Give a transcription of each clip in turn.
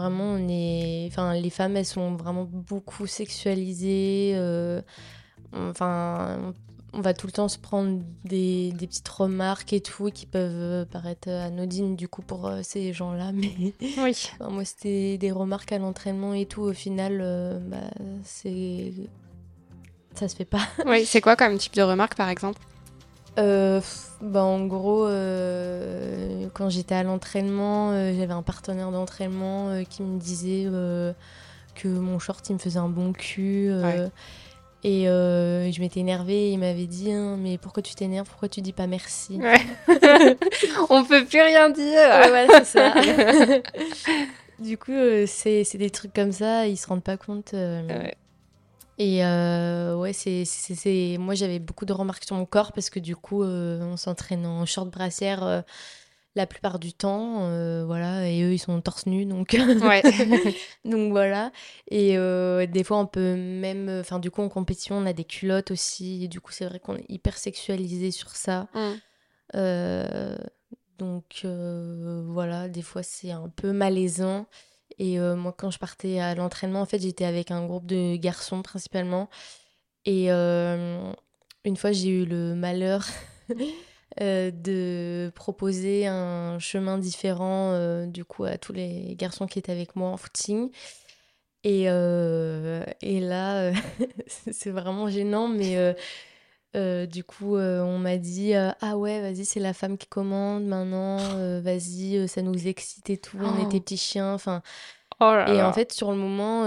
Vraiment, on est. Enfin, les femmes, elles sont vraiment beaucoup sexualisées. euh, Enfin, on va tout le temps se prendre des, des petites remarques et tout qui peuvent euh, paraître anodines du coup pour euh, ces gens-là. Mais Oui. enfin, moi, c'était des remarques à l'entraînement et tout. Au final, euh, bah, c'est. Ça se fait pas. Oui, c'est quoi comme type de remarque par exemple? Euh, bah, en gros, euh, quand j'étais à l'entraînement, euh, j'avais un partenaire d'entraînement qui me disait que mon short il me faisait un bon cul. Ouais. Et euh, je m'étais énervée et il m'avait dit hein, Mais pourquoi tu t'énerves? Pourquoi tu dis pas merci? Ouais. On peut plus rien dire. Ouais, ça. du coup, euh, c'est c'est des trucs comme ça, ils se rendent pas compte. euh. Et euh, ouais, c'est, moi j'avais beaucoup de remarques sur mon corps parce que du coup, euh, on s'entraîne en short brassière euh, la plupart du temps, euh, voilà, et eux ils sont torse nu donc, Ouais. donc voilà. Et euh, des fois on peut même, enfin du coup en compétition on a des culottes aussi, et du coup c'est vrai qu'on est hyper sexualisé sur ça. Mm. Euh, donc euh, voilà, des fois c'est un peu malaisant. Et euh, moi, quand je partais à l'entraînement, en fait, j'étais avec un groupe de garçons principalement. Et euh, une fois, j'ai eu le malheur euh, de proposer un chemin différent du coup à tous les garçons qui étaient avec moi en footing. Et, et là, c'est vraiment gênant, mais euh, du coup, euh, on m'a dit euh, Ah ouais, vas-y, c'est la femme qui commande maintenant, vas-y, ça nous excite et tout, on Oh. était petits chiens. Enfin, Oh et là. en fait, sur le moment,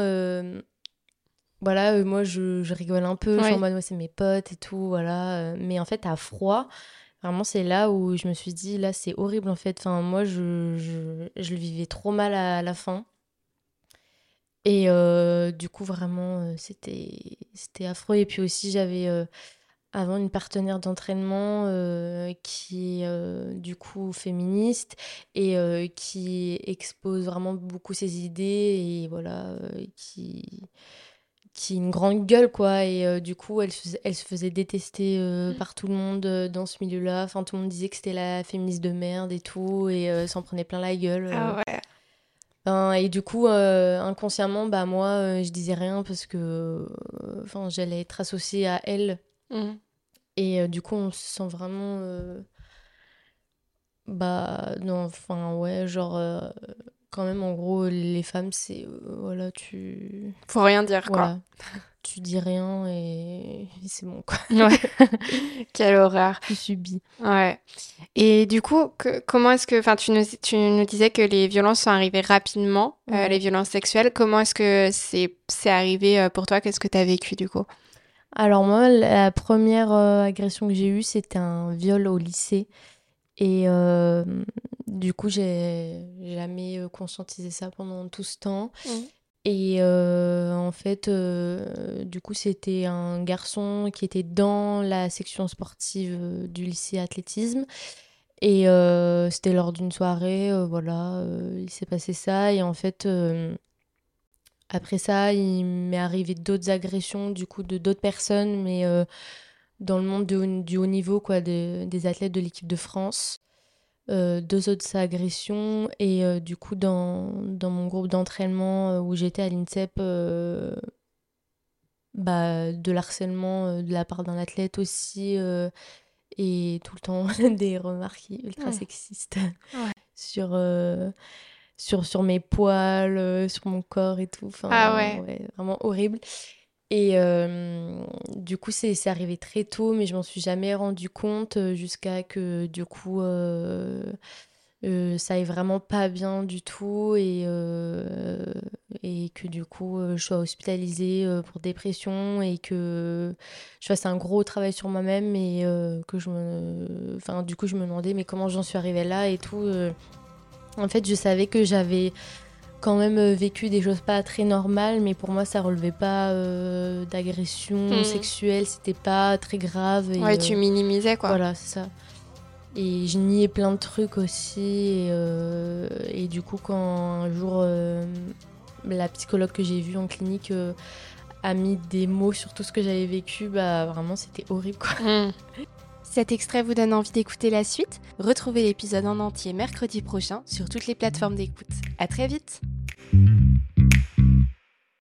voilà, moi je, je rigole un peu, je suis Ouais. en mode ouais, c'est mes potes et tout, voilà. mais en fait, à froid, vraiment, c'est là où je me suis dit Là, c'est horrible en fait. Enfin, moi, je, je, je le vivais trop mal à la fin. Et du coup, vraiment, c'était c'était affreux. Et puis aussi, j'avais avant une partenaire d'entraînement euh, qui est euh, du coup féministe et euh, qui expose vraiment beaucoup ses idées et voilà, qui qui a une grande gueule quoi et du coup elle se, faisait- elle se faisait détester euh, par tout le monde dans ce milieu-là enfin tout le monde disait que c'était la féministe de merde et tout et s'en prenait plein la gueule. Ah ouais. Enfin, et du coup, euh, inconsciemment, bah moi, euh, je disais rien parce que, euh, enfin, j'allais être associée à elle. Mm. Et euh, du coup, on se sent vraiment, euh, bah non, enfin ouais, genre euh, quand même, en gros, les femmes, c'est voilà, tu, Faut rien dire quoi. tu dis rien et c'est bon quoi, Ouais. Quelle horreur. tu subis. Ouais. Et du coup, que- comment est-ce que, enfin, tu nous, tu nous disais que les violences sont arrivées rapidement, les violences sexuelles. Comment est-ce que c'est, c'est arrivé pour toi? Qu'est-ce que tu as vécu du coup? Alors moi, la première euh, agression que j'ai eue, c'était un viol au lycée. Et euh, du coup, j'ai jamais euh, conscientisé ça pendant tout ce temps. Mhm. Et euh, en fait, du coup, c'était un garçon qui était dans la section sportive du lycée athlétisme. Et c'était lors d'une soirée, voilà, il s'est passé ça. Et en fait, après ça, il m'est arrivé d'autres agressions, du coup, de d'autres personnes, mais euh, dans le monde de du haut niveau, quoi, de- des athlètes de l'équipe de France. Euh, deux autres agressions. Et euh, du coup, dans, dans mon groupe d'entraînement où j'étais à l'INSEP, bah, de l'harcèlement de la part d'un athlète aussi. et tout le temps des remarques ultra sexistes Ouais. sur, sur, sur mes poils, euh, sur mon corps et tout. Enfin, Ah ouais. vraiment horrible. Et euh, du coup, c'est arrivé très tôt, mais je m'en suis jamais rendu compte euh, jusqu'à que du coup, euh, euh, ça aille vraiment pas bien du tout et, et que du coup, je sois hospitalisée pour dépression et que je fasse un gros travail sur moi-même et que je me... Enfin, du coup, je me demandais, mais comment j'en suis arrivée là et tout. En fait, je savais que j'avais quand même euh, vécu des choses pas très normales, mais pour moi, ça relevait pas euh, d'agression Mhm. sexuelle, c'était pas très grave. Et, Ouais, euh, tu minimisais quoi. voilà, c'est ça. Et je niais plein de trucs aussi. Et, euh, et du coup, quand un jour, la psychologue que j'ai vue en clinique a mis des mots sur tout ce que j'avais vécu, bah vraiment, c'était horrible, quoi. Mm. Cet extrait vous donne envie d'écouter la suite Retrouvez l'épisode en entier mercredi prochain sur toutes les plateformes d'écoute. À très vite